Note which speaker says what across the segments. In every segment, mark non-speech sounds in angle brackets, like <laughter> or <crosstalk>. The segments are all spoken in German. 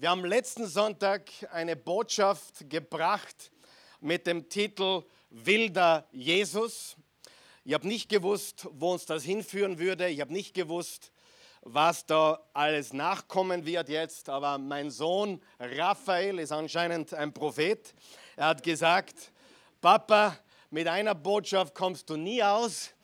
Speaker 1: Wir haben letzten Sonntag eine Botschaft gebracht mit dem Titel Wilder Jesus. Ich habe nicht gewusst, wo uns das hinführen würde. Ich habe nicht gewusst, was da alles nachkommen wird jetzt. Aber mein Sohn Raphael ist anscheinend ein Prophet. Er hat gesagt, Papa, mit einer Botschaft kommst du nie aus.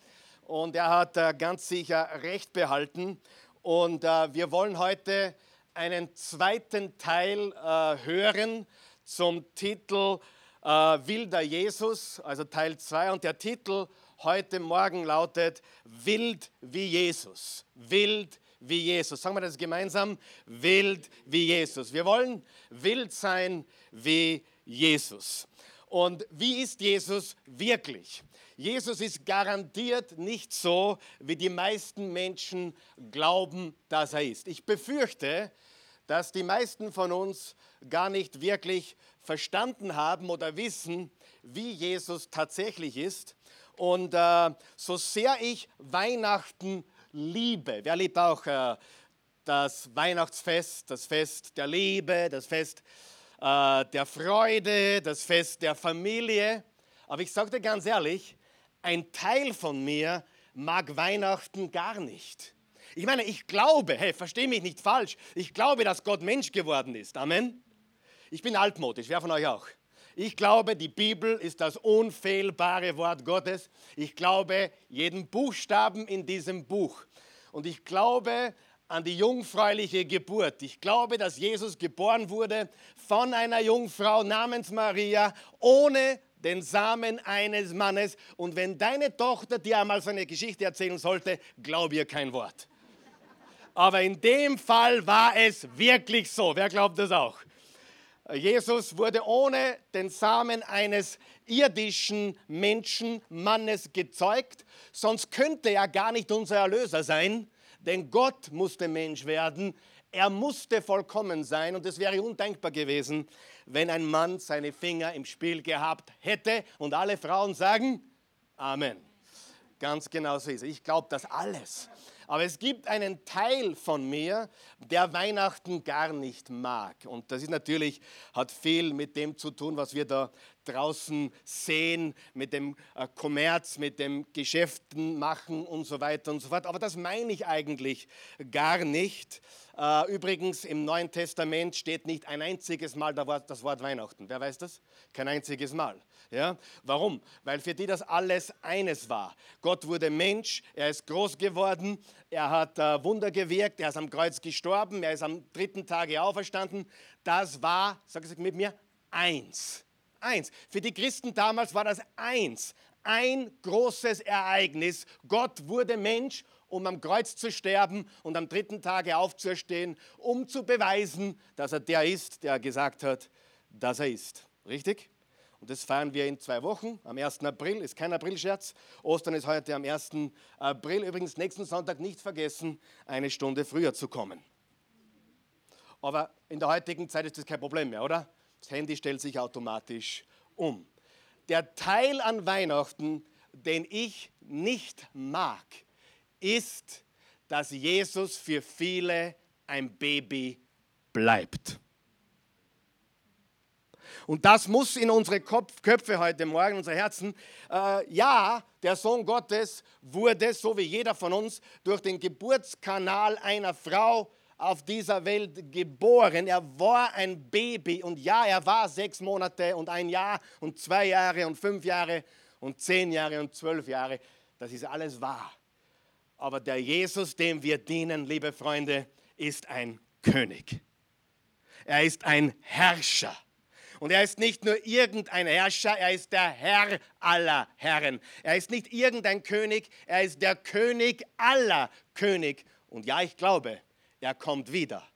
Speaker 1: Und er hat äh, ganz sicher recht behalten. Und äh, wir wollen heute einen zweiten Teil äh, hören zum Titel äh, Wilder Jesus, also Teil 2. Und der Titel heute Morgen lautet Wild wie Jesus. Wild wie Jesus. Sagen wir das gemeinsam. Wild wie Jesus. Wir wollen wild sein wie Jesus. Und wie ist Jesus wirklich? Jesus ist garantiert nicht so, wie die meisten Menschen glauben, dass er ist. Ich befürchte, dass die meisten von uns gar nicht wirklich verstanden haben oder wissen, wie Jesus tatsächlich ist. Und äh, so sehr ich Weihnachten liebe, wer liebt auch äh, das Weihnachtsfest, das Fest der Liebe, das Fest äh, der Freude, das Fest der Familie. Aber ich sage dir ganz ehrlich, ein Teil von mir mag Weihnachten gar nicht. Ich meine, ich glaube, hey, verstehe mich nicht falsch, ich glaube, dass Gott Mensch geworden ist. Amen. Ich bin altmodisch, wer von euch auch? Ich glaube, die Bibel ist das unfehlbare Wort Gottes. Ich glaube jeden Buchstaben in diesem Buch. Und ich glaube an die jungfräuliche Geburt. Ich glaube, dass Jesus geboren wurde von einer Jungfrau namens Maria, ohne den Samen eines Mannes. Und wenn deine Tochter dir einmal so eine Geschichte erzählen sollte, glaub ihr kein Wort. Aber in dem Fall war es wirklich so. Wer glaubt das auch? Jesus wurde ohne den Samen eines irdischen Menschen, Mannes gezeugt, sonst könnte er gar nicht unser Erlöser sein, denn Gott musste Mensch werden, er musste vollkommen sein und es wäre undenkbar gewesen, wenn ein Mann seine Finger im Spiel gehabt hätte und alle Frauen sagen Amen. Ganz genau so ist es. Ich glaube das alles. Aber es gibt einen Teil von mir, der Weihnachten gar nicht mag. Und das ist natürlich, hat viel mit dem zu tun, was wir da draußen sehen, mit dem äh, Kommerz, mit dem Geschäften machen und so weiter und so fort. Aber das meine ich eigentlich gar nicht. Äh, übrigens, im Neuen Testament steht nicht ein einziges Mal das Wort Weihnachten. Wer weiß das? Kein einziges Mal. Ja? Warum? Weil für die das alles eines war. Gott wurde Mensch, er ist groß geworden, er hat äh, Wunder gewirkt, er ist am Kreuz gestorben, er ist am dritten Tage auferstanden. Das war, sag es mit mir, eins. Eins. Für die Christen damals war das eins. Ein großes Ereignis. Gott wurde Mensch um am Kreuz zu sterben und am dritten Tage aufzuerstehen, um zu beweisen, dass er der ist, der gesagt hat, dass er ist. Richtig? Und das feiern wir in zwei Wochen, am 1. April, ist kein Aprilscherz. Ostern ist heute am 1. April. Übrigens nächsten Sonntag nicht vergessen, eine Stunde früher zu kommen. Aber in der heutigen Zeit ist das kein Problem mehr, oder? Das Handy stellt sich automatisch um. Der Teil an Weihnachten, den ich nicht mag, ist, dass Jesus für viele ein Baby bleibt. Und das muss in unsere Kopf, Köpfe heute Morgen, unsere Herzen. Äh, ja, der Sohn Gottes wurde, so wie jeder von uns, durch den Geburtskanal einer Frau auf dieser Welt geboren. Er war ein Baby und ja, er war sechs Monate und ein Jahr und zwei Jahre und fünf Jahre und zehn Jahre und zwölf Jahre. Das ist alles wahr. Aber der Jesus, dem wir dienen, liebe Freunde, ist ein König. Er ist ein Herrscher. Und er ist nicht nur irgendein Herrscher, er ist der Herr aller Herren. Er ist nicht irgendein König, er ist der König aller König. Und ja, ich glaube, er kommt wieder.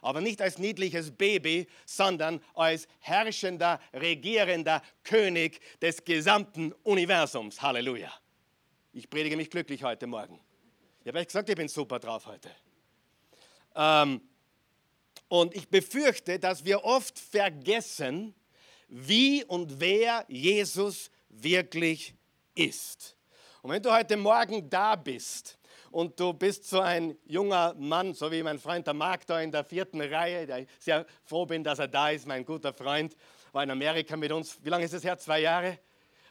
Speaker 1: Aber nicht als niedliches Baby, sondern als herrschender, regierender König des gesamten Universums. Halleluja. Ich predige mich glücklich heute Morgen. Ich habe euch gesagt, ich bin super drauf heute. Ähm, und ich befürchte, dass wir oft vergessen, wie und wer Jesus wirklich ist. Und wenn du heute Morgen da bist und du bist so ein junger Mann, so wie mein Freund der Marc da in der vierten Reihe, der ich sehr froh bin, dass er da ist, mein guter Freund, war in Amerika mit uns. Wie lange ist es her? Zwei Jahre?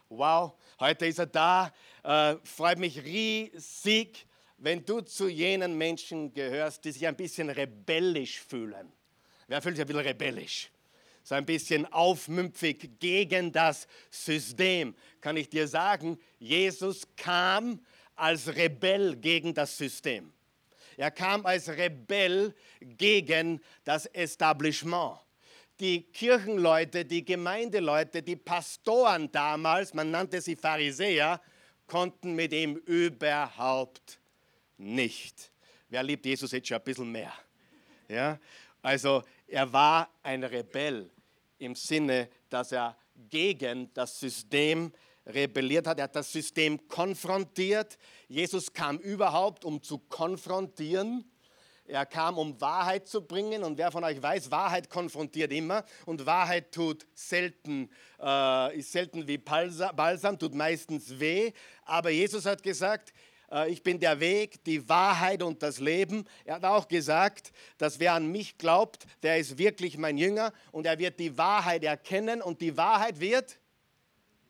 Speaker 1: Wow, heute ist er da. Äh, freut mich riesig, wenn du zu jenen Menschen gehörst, die sich ein bisschen rebellisch fühlen. Wer fühlt sich ein bisschen rebellisch? So ein bisschen aufmümpfig gegen das System. Kann ich dir sagen, Jesus kam als Rebell gegen das System. Er kam als Rebell gegen das Establishment die Kirchenleute, die Gemeindeleute, die Pastoren damals, man nannte sie Pharisäer, konnten mit ihm überhaupt nicht. Wer liebt Jesus jetzt schon ein bisschen mehr? Ja? Also er war ein Rebell im Sinne, dass er gegen das System rebelliert hat. Er hat das System konfrontiert. Jesus kam überhaupt, um zu konfrontieren. Er kam, um Wahrheit zu bringen. Und wer von euch weiß, Wahrheit konfrontiert immer. Und Wahrheit tut selten, äh, ist selten wie Balsam, tut meistens weh. Aber Jesus hat gesagt, äh, ich bin der Weg, die Wahrheit und das Leben. Er hat auch gesagt, dass wer an mich glaubt, der ist wirklich mein Jünger. Und er wird die Wahrheit erkennen. Und die Wahrheit wird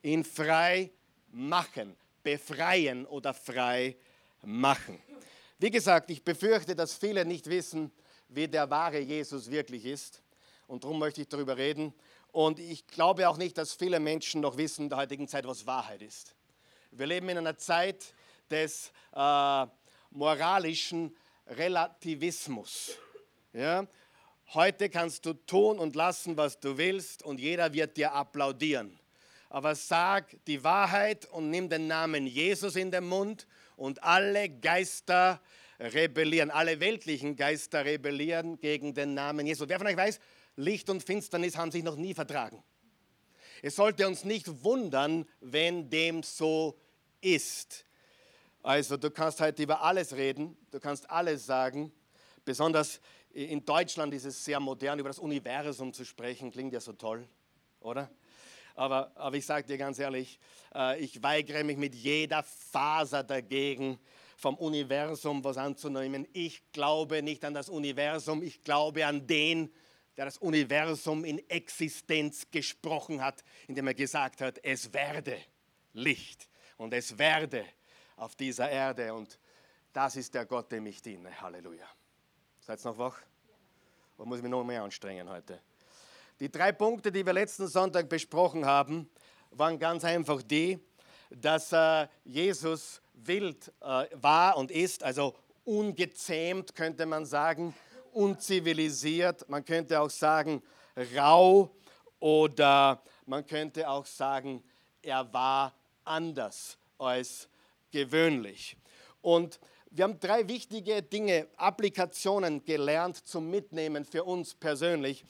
Speaker 1: ihn frei machen, befreien oder frei machen. Wie gesagt, ich befürchte, dass viele nicht wissen, wie der wahre Jesus wirklich ist. Und darum möchte ich darüber reden. Und ich glaube auch nicht, dass viele Menschen noch wissen in der heutigen Zeit, was Wahrheit ist. Wir leben in einer Zeit des äh, moralischen Relativismus. Ja? Heute kannst du tun und lassen, was du willst, und jeder wird dir applaudieren. Aber sag die Wahrheit und nimm den Namen Jesus in den Mund und alle Geister rebellieren, alle weltlichen Geister rebellieren gegen den Namen Jesus. Wer von euch weiß, Licht und Finsternis haben sich noch nie vertragen. Es sollte uns nicht wundern, wenn dem so ist. Also du kannst heute über alles reden, du kannst alles sagen. Besonders in Deutschland ist es sehr modern, über das Universum zu sprechen, klingt ja so toll, oder? Aber, aber ich sage dir ganz ehrlich, äh, ich weigere mich mit jeder Faser dagegen, vom Universum was anzunehmen. Ich glaube nicht an das Universum, ich glaube an den, der das Universum in Existenz gesprochen hat, indem er gesagt hat, es werde Licht und es werde auf dieser Erde. Und das ist der Gott, dem ich diene. Halleluja. Seid ihr noch wach? Oder muss ich mich noch mehr anstrengen heute? Die drei Punkte, die wir letzten Sonntag besprochen haben, waren ganz einfach die, dass äh, Jesus wild äh, war und ist, also ungezähmt könnte man sagen, unzivilisiert, man könnte auch sagen rau oder man könnte auch sagen, er war anders als gewöhnlich. Und wir haben drei wichtige Dinge, Applikationen gelernt zum Mitnehmen für uns persönlich.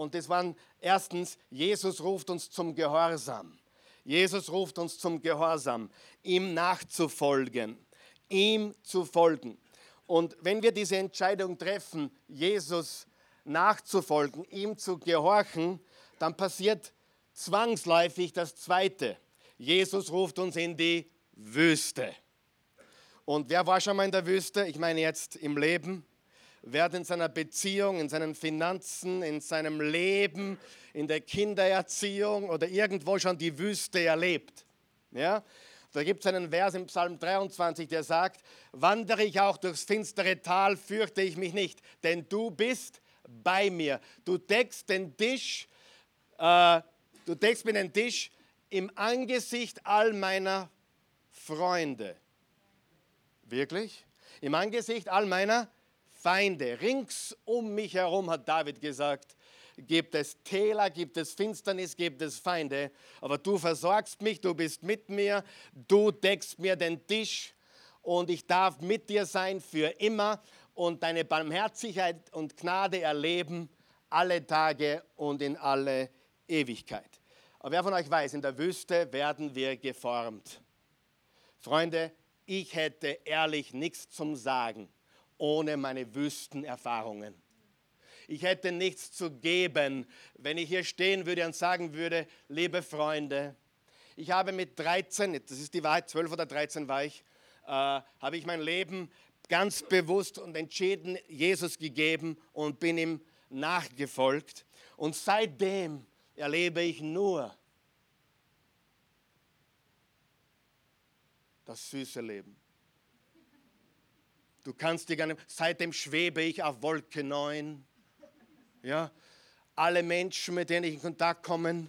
Speaker 1: Und das waren erstens, Jesus ruft uns zum Gehorsam. Jesus ruft uns zum Gehorsam, ihm nachzufolgen, ihm zu folgen. Und wenn wir diese Entscheidung treffen, Jesus nachzufolgen, ihm zu gehorchen, dann passiert zwangsläufig das Zweite. Jesus ruft uns in die Wüste. Und wer war schon mal in der Wüste? Ich meine jetzt im Leben. Wer hat in seiner Beziehung, in seinen Finanzen, in seinem Leben, in der Kindererziehung oder irgendwo schon die Wüste erlebt? Ja? Da gibt es einen Vers im Psalm 23, der sagt, wandere ich auch durchs finstere Tal, fürchte ich mich nicht, denn du bist bei mir. Du deckst den Tisch, äh, du deckst mir den Tisch im Angesicht all meiner Freunde. Wirklich? Im Angesicht all meiner Freunde. Feinde. Rings um mich herum, hat David gesagt, gibt es Täler, gibt es Finsternis, gibt es Feinde. Aber du versorgst mich, du bist mit mir, du deckst mir den Tisch und ich darf mit dir sein für immer und deine Barmherzigkeit und Gnade erleben alle Tage und in alle Ewigkeit. Aber wer von euch weiß, in der Wüste werden wir geformt. Freunde, ich hätte ehrlich nichts zum Sagen ohne meine Wüstenerfahrungen. Ich hätte nichts zu geben, wenn ich hier stehen würde und sagen würde, liebe Freunde, ich habe mit 13, das ist die Wahrheit, 12 oder 13 war ich, äh, habe ich mein Leben ganz bewusst und entschieden Jesus gegeben und bin ihm nachgefolgt. Und seitdem erlebe ich nur das süße Leben. Du kannst dir gar nicht, seitdem schwebe ich auf Wolke 9. Ja, alle Menschen, mit denen ich in Kontakt komme,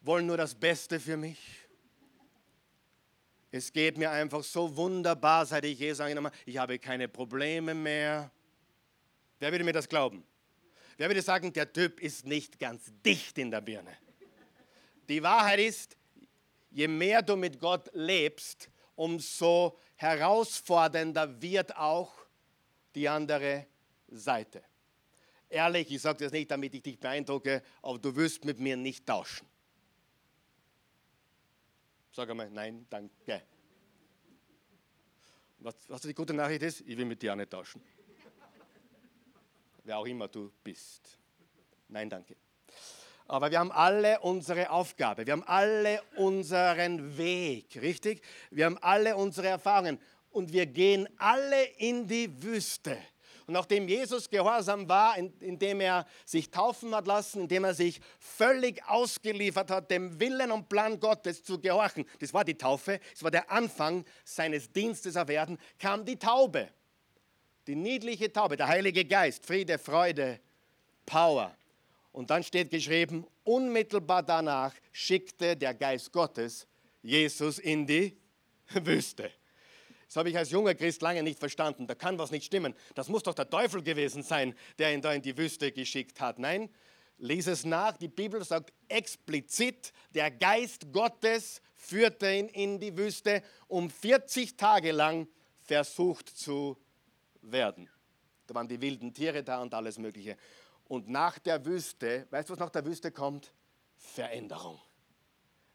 Speaker 1: wollen nur das Beste für mich. Es geht mir einfach so wunderbar, seit ich Jesus angenommen habe. Ich habe keine Probleme mehr. Wer würde mir das glauben? Wer würde sagen, der Typ ist nicht ganz dicht in der Birne? Die Wahrheit ist, je mehr du mit Gott lebst, umso herausfordernder wird auch die andere Seite. Ehrlich, ich sage das nicht, damit ich dich beeindrucke, aber du wirst mit mir nicht tauschen. Sag einmal, nein, danke. Was, was die gute Nachricht ist, ich will mit dir auch nicht tauschen. Wer auch immer du bist. Nein, danke. Aber wir haben alle unsere Aufgabe, wir haben alle unseren Weg, richtig? Wir haben alle unsere Erfahrungen und wir gehen alle in die Wüste. Und nachdem Jesus gehorsam war, indem er sich taufen hat lassen, indem er sich völlig ausgeliefert hat, dem Willen und Plan Gottes zu gehorchen, das war die Taufe, das war der Anfang seines Dienstes auf Erden, kam die Taube. Die niedliche Taube, der Heilige Geist, Friede, Freude, Power. Und dann steht geschrieben, unmittelbar danach schickte der Geist Gottes Jesus in die <laughs> Wüste. Das habe ich als junger Christ lange nicht verstanden. Da kann was nicht stimmen. Das muss doch der Teufel gewesen sein, der ihn da in die Wüste geschickt hat. Nein, lies es nach. Die Bibel sagt explizit, der Geist Gottes führte ihn in die Wüste, um 40 Tage lang versucht zu werden. Da waren die wilden Tiere da und alles Mögliche. Und nach der Wüste, weißt du, was nach der Wüste kommt? Veränderung.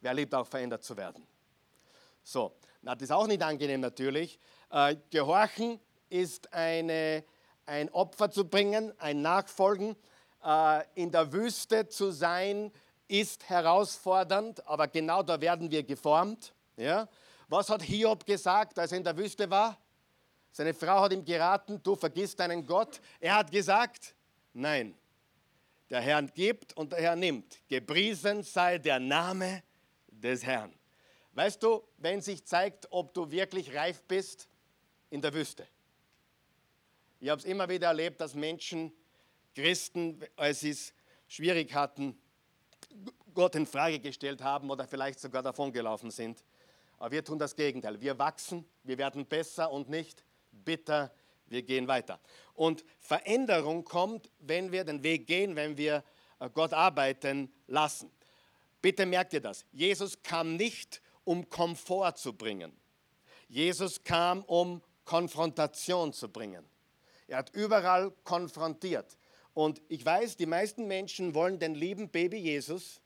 Speaker 1: Wer liebt auch verändert zu werden? So, na, das ist auch nicht angenehm natürlich. Äh, Gehorchen ist eine, ein Opfer zu bringen, ein Nachfolgen. Äh, in der Wüste zu sein ist herausfordernd, aber genau da werden wir geformt. Ja? Was hat Hiob gesagt, als er in der Wüste war? Seine Frau hat ihm geraten, du vergisst deinen Gott. Er hat gesagt, nein, der Herr gibt und der Herr nimmt. Gepriesen sei der Name des Herrn. Weißt du, wenn sich zeigt, ob du wirklich reif bist in der Wüste. Ich habe es immer wieder erlebt, dass Menschen, Christen, als sie es schwierig hatten, Gott in Frage gestellt haben oder vielleicht sogar davongelaufen sind. Aber wir tun das Gegenteil. Wir wachsen, wir werden besser und nicht bitter. Wir gehen weiter. Und Veränderung kommt, wenn wir den Weg gehen, wenn wir äh, Gott arbeiten lassen. Bitte merkt ihr das. Jesus kam nicht, um Komfort zu bringen. Jesus kam, um Konfrontation zu bringen. Er hat überall konfrontiert. Und ich weiß, die meisten Menschen wollen den lieben Baby Jesus,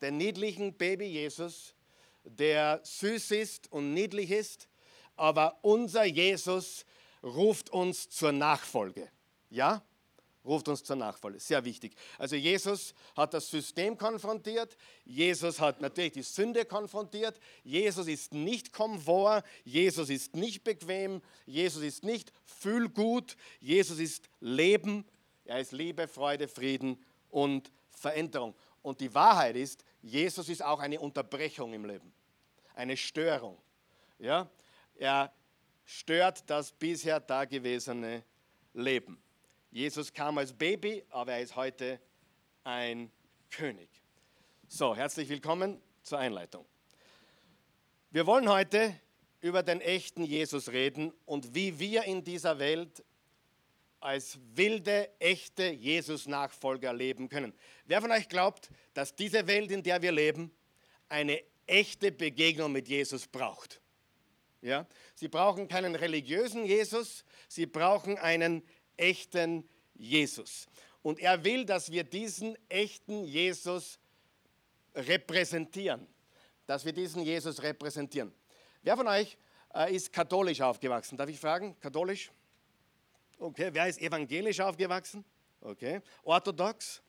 Speaker 1: den niedlichen Baby Jesus, der süß ist und niedlich ist, aber unser Jesus ruft uns zur Nachfolge. Ja? ruft uns zur Nachfolge. Sehr wichtig. Also Jesus hat das System konfrontiert, Jesus hat natürlich die Sünde konfrontiert, Jesus ist nicht Komfort, Jesus ist nicht bequem, Jesus ist nicht Fühlgut, Jesus ist Leben, er ist Liebe, Freude, Frieden und Veränderung. Und die Wahrheit ist, Jesus ist auch eine Unterbrechung im Leben, eine Störung. Ja? Er stört das bisher dagewesene Leben. Jesus kam als Baby, aber er ist heute ein König. So, herzlich willkommen zur Einleitung. Wir wollen heute über den echten Jesus reden und wie wir in dieser Welt als wilde, echte Jesus-Nachfolger leben können. Wer von euch glaubt, dass diese Welt, in der wir leben, eine echte Begegnung mit Jesus braucht? Ja? Sie brauchen keinen religiösen Jesus, sie brauchen einen echten Jesus. Und er will, dass wir diesen echten Jesus repräsentieren. Dass wir diesen Jesus repräsentieren. Wer von euch äh, ist katholisch aufgewachsen? Darf ich fragen? Katholisch? Okay. Wer ist evangelisch aufgewachsen? Okay. Orthodox?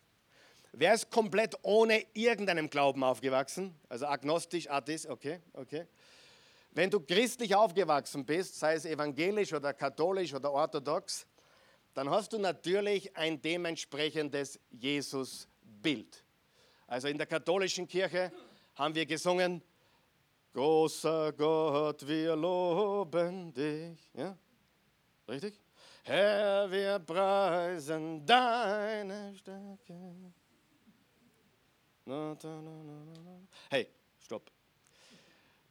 Speaker 1: Wer ist komplett ohne irgendeinem Glauben aufgewachsen? Also agnostisch, Atheist? Okay, okay. Wenn du christlich aufgewachsen bist, sei es evangelisch oder katholisch oder orthodox, dann hast du natürlich ein dementsprechendes Jesus-Bild. Also in der katholischen Kirche haben wir gesungen, großer Gott, wir loben dich. Ja? Richtig? Herr, wir preisen deine Stärke. Hey, stopp.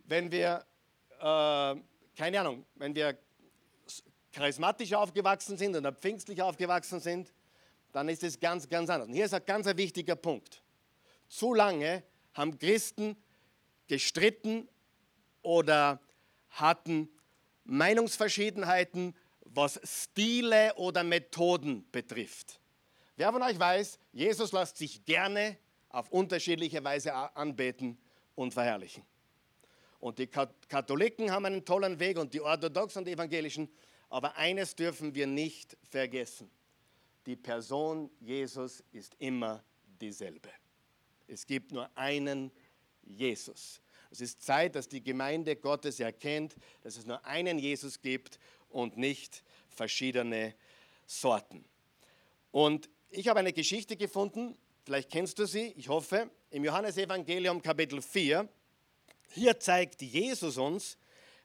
Speaker 1: Wenn wir, äh, keine Ahnung, wenn wir charismatisch aufgewachsen sind oder pfingstlich aufgewachsen sind, dann ist es ganz, ganz anders. Und hier ist ein ganz ein wichtiger Punkt. Zu lange haben Christen gestritten oder hatten Meinungsverschiedenheiten, was Stile oder Methoden betrifft. Wer von euch weiß, Jesus lässt sich gerne auf unterschiedliche Weise anbeten und verherrlichen. Und die Katholiken haben einen tollen Weg und die Orthodoxen und die Evangelischen aber eines dürfen wir nicht vergessen. Die Person Jesus ist immer dieselbe. Es gibt nur einen Jesus. Es ist Zeit, dass die Gemeinde Gottes erkennt, dass es nur einen Jesus gibt und nicht verschiedene Sorten. Und ich habe eine Geschichte gefunden, vielleicht kennst du sie, ich hoffe, im Johannesevangelium Kapitel 4. Hier zeigt Jesus uns,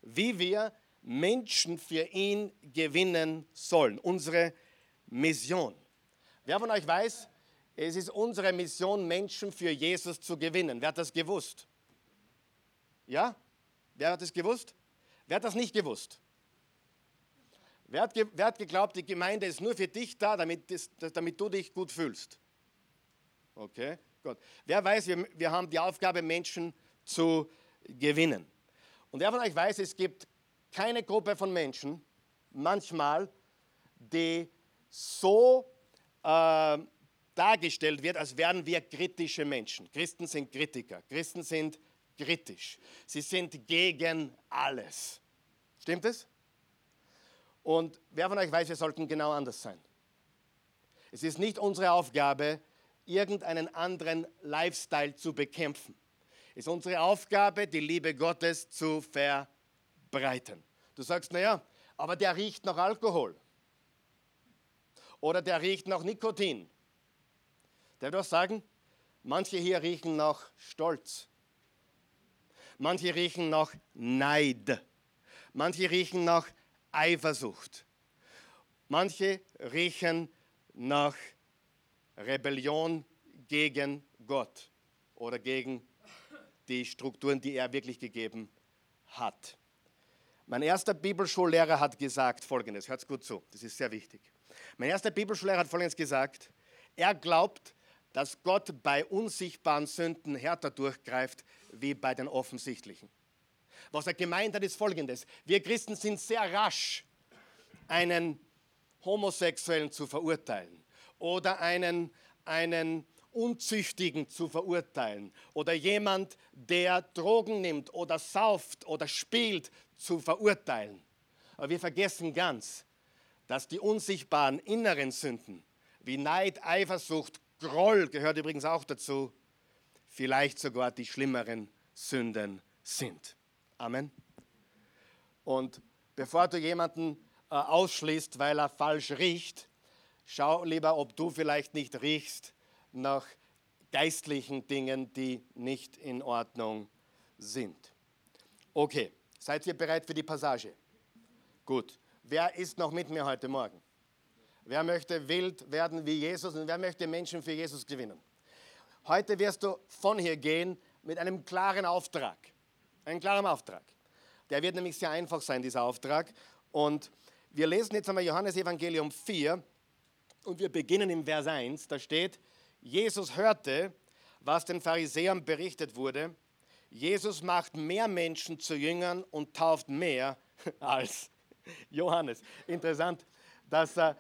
Speaker 1: wie wir Menschen für ihn gewinnen sollen. Unsere Mission. Wer von euch weiß, es ist unsere Mission, Menschen für Jesus zu gewinnen. Wer hat das gewusst? Ja? Wer hat das gewusst? Wer hat das nicht gewusst? Wer hat, wer hat geglaubt, die Gemeinde ist nur für dich da, damit, das, damit du dich gut fühlst? Okay, gut. Wer weiß, wir, wir haben die Aufgabe, Menschen zu gewinnen. Und wer von euch weiß, es gibt keine Gruppe von Menschen, manchmal, die so äh, dargestellt wird, als wären wir kritische Menschen. Christen sind Kritiker. Christen sind kritisch. Sie sind gegen alles. Stimmt es? Und wer von euch weiß, wir sollten genau anders sein. Es ist nicht unsere Aufgabe, irgendeinen anderen Lifestyle zu bekämpfen. Ist unsere Aufgabe, die Liebe Gottes zu verbreiten breiten. Du sagst, naja, aber der riecht nach Alkohol. Oder der riecht nach Nikotin. Der wird sagen, manche hier riechen nach Stolz. Manche riechen nach Neid. Manche riechen nach Eifersucht. Manche riechen nach Rebellion gegen Gott oder gegen die Strukturen, die er wirklich gegeben hat. Mein erster Bibelschullehrer hat gesagt Folgendes, hört gut zu, das ist sehr wichtig. Mein erster Bibelschullehrer hat Folgendes gesagt, er glaubt, dass Gott bei unsichtbaren Sünden härter durchgreift wie bei den offensichtlichen. Was er gemeint hat, ist Folgendes. Wir Christen sind sehr rasch, einen Homosexuellen zu verurteilen oder einen, einen Unzüchtigen zu verurteilen oder jemand, der Drogen nimmt oder sauft oder spielt, zu verurteilen. Aber wir vergessen ganz, dass die unsichtbaren inneren Sünden wie Neid, Eifersucht, Groll gehört übrigens auch dazu, vielleicht sogar die schlimmeren Sünden sind. Amen. Und bevor du jemanden äh, ausschließt, weil er falsch riecht, schau lieber, ob du vielleicht nicht riechst nach geistlichen Dingen, die nicht in Ordnung sind. Okay. Seid ihr bereit für die Passage? Gut. Wer ist noch mit mir heute Morgen? Wer möchte wild werden wie Jesus und wer möchte Menschen für Jesus gewinnen? Heute wirst du von hier gehen mit einem klaren Auftrag. Einen klaren Auftrag. Der wird nämlich sehr einfach sein, dieser Auftrag. Und wir lesen jetzt einmal Johannes Evangelium 4 und wir beginnen im Vers 1. Da steht, Jesus hörte, was den Pharisäern berichtet wurde Jesus macht mehr Menschen zu Jüngern und tauft mehr <laughs> als Johannes. Interessant, dass äh,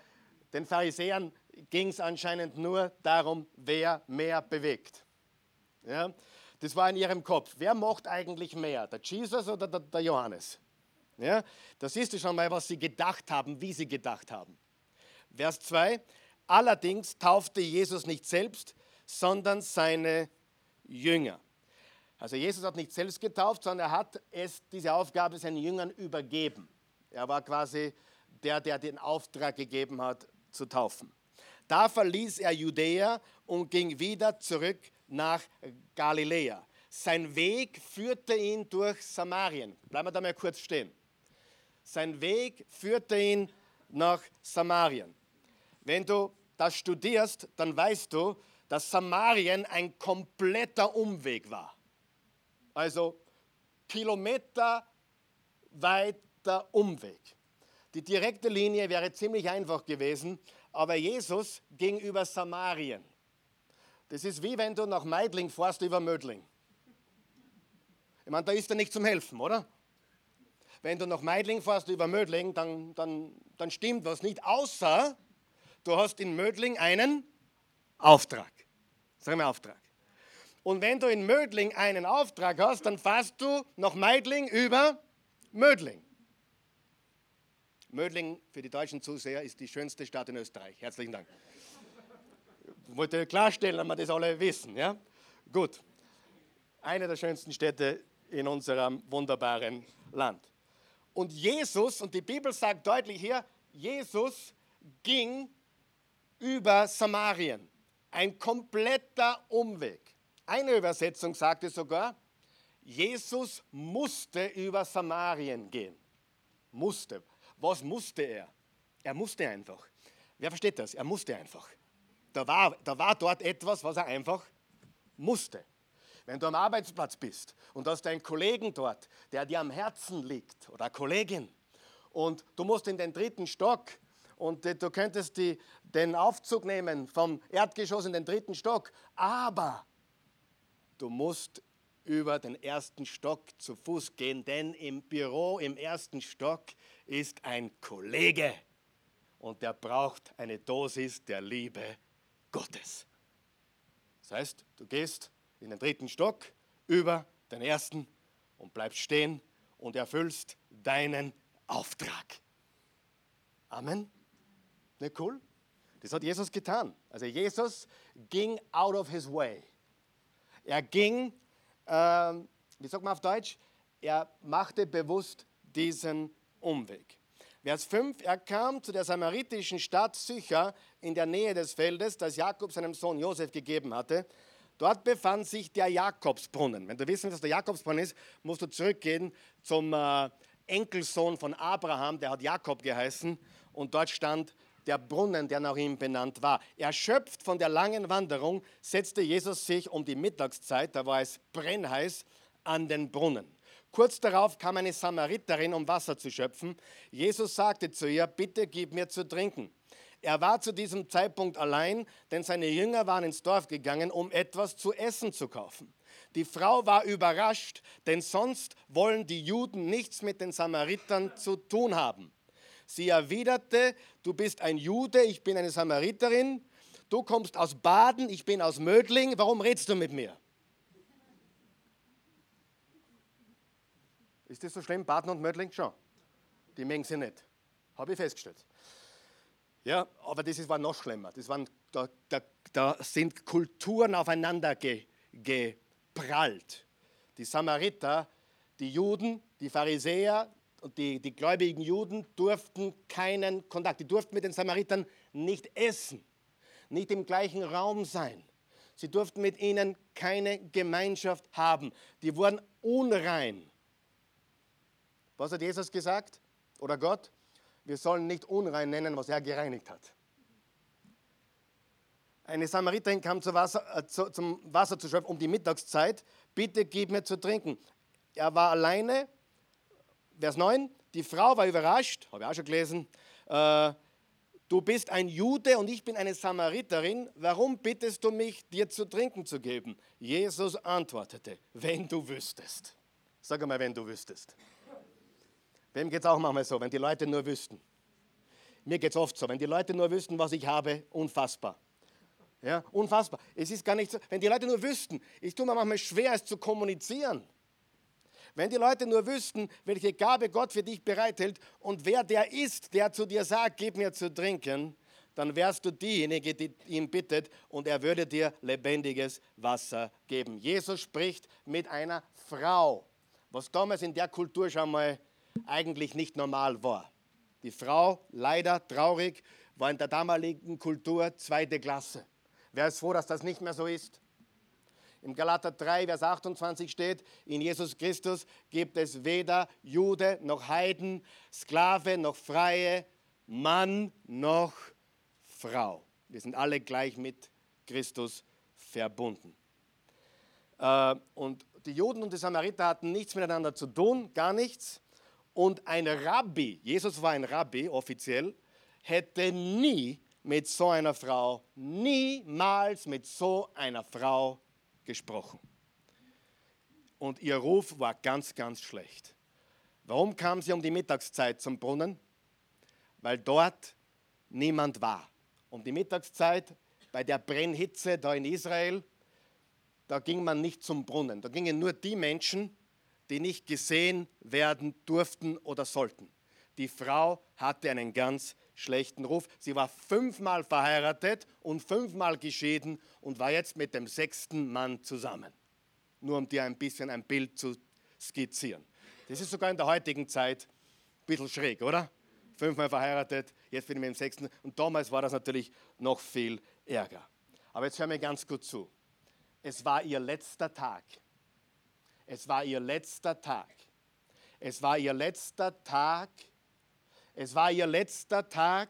Speaker 1: den Pharisäern ging es anscheinend nur darum, wer mehr bewegt. Ja? Das war in ihrem Kopf. Wer macht eigentlich mehr, der Jesus oder der, der Johannes? Ja? Da siehst du schon mal, was sie gedacht haben, wie sie gedacht haben. Vers 2. Allerdings taufte Jesus nicht selbst, sondern seine Jünger. Also Jesus hat nicht selbst getauft, sondern er hat es, diese Aufgabe seinen Jüngern übergeben. Er war quasi der, der den Auftrag gegeben hat, zu taufen. Da verließ er Judäa und ging wieder zurück nach Galiläa. Sein Weg führte ihn durch Samarien. Bleiben wir da mal kurz stehen. Sein Weg führte ihn nach Samarien. Wenn du das studierst, dann weißt du, dass Samarien ein kompletter Umweg war. Also kilometerweiter Umweg. Die direkte Linie wäre ziemlich einfach gewesen, aber Jesus ging über Samarien. Das ist wie wenn du nach Meidling fährst über Mödling. Ich meine, da ist er nicht zum Helfen, oder? Wenn du nach Meidling fährst über Mödling, dann, dann, dann stimmt was nicht, außer du hast in Mödling einen Auftrag. Sag mal Auftrag. Und wenn du in Mödling einen Auftrag hast, dann fährst du nach Meidling über Mödling. Mödling für die deutschen Zuseher ist die schönste Stadt in Österreich. Herzlichen Dank. Ich wollte klarstellen, damit wir das alle wissen. Ja? Gut. Eine der schönsten Städte in unserem wunderbaren Land. Und Jesus, und die Bibel sagt deutlich hier, Jesus ging über Samarien. Ein kompletter Umweg. Eine Übersetzung sagte sogar, Jesus musste über Samarien gehen. Musste. Was musste er? Er musste einfach. Wer versteht das? Er musste einfach. Da war, da war dort etwas, was er einfach musste. Wenn du am Arbeitsplatz bist und hast einen Kollegen dort, der dir am Herzen liegt oder eine Kollegin und du musst in den dritten Stock und du könntest die, den Aufzug nehmen vom Erdgeschoss in den dritten Stock, aber du musst über den ersten Stock zu Fuß gehen, denn im Büro im ersten Stock ist ein Kollege und der braucht eine Dosis der Liebe Gottes. Das heißt, du gehst in den dritten Stock über den ersten und bleibst stehen und erfüllst deinen Auftrag. Amen. Nicht cool? Das hat Jesus getan. Also Jesus ging out of his way. Er ging ähm, wie sagt man auf Deutsch? Er machte bewusst diesen Umweg. Vers 5, er kam zu der samaritischen Stadt Sychar in der Nähe des Feldes, das Jakob seinem Sohn Josef gegeben hatte. Dort befand sich der Jakobsbrunnen. Wenn du wissen, was der Jakobsbrunnen ist, musst du zurückgehen zum äh, Enkelsohn von Abraham, der hat Jakob geheißen, und dort stand der Brunnen, der nach ihm benannt war. Erschöpft von der langen Wanderung setzte Jesus sich um die Mittagszeit, da war es brennheiß, an den Brunnen. Kurz darauf kam eine Samariterin, um Wasser zu schöpfen. Jesus sagte zu ihr, bitte gib mir zu trinken. Er war zu diesem Zeitpunkt allein, denn seine Jünger waren ins Dorf gegangen, um etwas zu essen zu kaufen. Die Frau war überrascht, denn sonst wollen die Juden nichts mit den Samaritern zu tun haben. Sie erwiderte, du bist ein Jude, ich bin eine Samariterin, du kommst aus Baden, ich bin aus Mödling, warum redest du mit mir? Ist das so schlimm, Baden und Mödling? Schon. Die mengen sie nicht. Habe ich festgestellt. Ja, aber das war noch schlimmer. Das waren, da, da, da sind Kulturen aufeinander ge, geprallt. Die Samariter, die Juden, die Pharisäer, und die, die gläubigen Juden durften keinen Kontakt, die durften mit den Samaritern nicht essen, nicht im gleichen Raum sein. Sie durften mit ihnen keine Gemeinschaft haben. Die wurden unrein. Was hat Jesus gesagt? Oder Gott? Wir sollen nicht unrein nennen, was er gereinigt hat. Eine Samariterin kam zu Wasser, äh, zu, zum Wasser zu schöpfen um die Mittagszeit. Bitte gib mir zu trinken. Er war alleine Vers 9, die Frau war überrascht, habe ich auch schon gelesen, äh, du bist ein Jude und ich bin eine Samariterin, warum bittest du mich, dir zu trinken zu geben? Jesus antwortete, wenn du wüsstest. Sag mal, wenn du wüsstest. Wem geht es auch manchmal so, wenn die Leute nur wüssten? Mir geht es oft so, wenn die Leute nur wüssten, was ich habe, unfassbar. Ja, unfassbar. Es ist gar nicht so, wenn die Leute nur wüssten, ich tue mir manchmal schwer, es zu kommunizieren. Wenn die Leute nur wüssten, welche Gabe Gott für dich bereithält und wer der ist, der zu dir sagt, gib mir zu trinken, dann wärst du diejenige, die ihn bittet und er würde dir lebendiges Wasser geben. Jesus spricht mit einer Frau, was damals in der Kultur schon mal eigentlich nicht normal war. Die Frau, leider traurig, war in der damaligen Kultur zweite Klasse. Wer ist froh, dass das nicht mehr so ist? Im Galater 3, Vers 28 steht, in Jesus Christus gibt es weder Jude noch Heiden, Sklave noch Freie, Mann noch Frau. Wir sind alle gleich mit Christus verbunden. Äh, und die Juden und die Samariter hatten nichts miteinander zu tun, gar nichts. Und ein Rabbi, Jesus war ein Rabbi offiziell, hätte nie mit so einer Frau, niemals mit so einer Frau gesprochen. Und ihr Ruf war ganz, ganz schlecht. Warum kam sie um die Mittagszeit zum Brunnen? Weil dort niemand war. Um die Mittagszeit bei der Brennhitze da in Israel, da ging man nicht zum Brunnen. Da gingen nur die Menschen, die nicht gesehen werden durften oder sollten. Die Frau hatte einen ganz schlechten Ruf. Sie war fünfmal verheiratet und fünfmal geschieden und war jetzt mit dem sechsten Mann zusammen. Nur um dir ein bisschen ein Bild zu skizzieren. Das ist sogar in der heutigen Zeit ein bisschen schräg, oder? Fünfmal verheiratet, jetzt bin ich mit dem sechsten. Und damals war das natürlich noch viel ärger. Aber jetzt hör mir ganz gut zu. Es war ihr letzter Tag. Es war ihr letzter Tag. Es war ihr letzter Tag es war ihr letzter Tag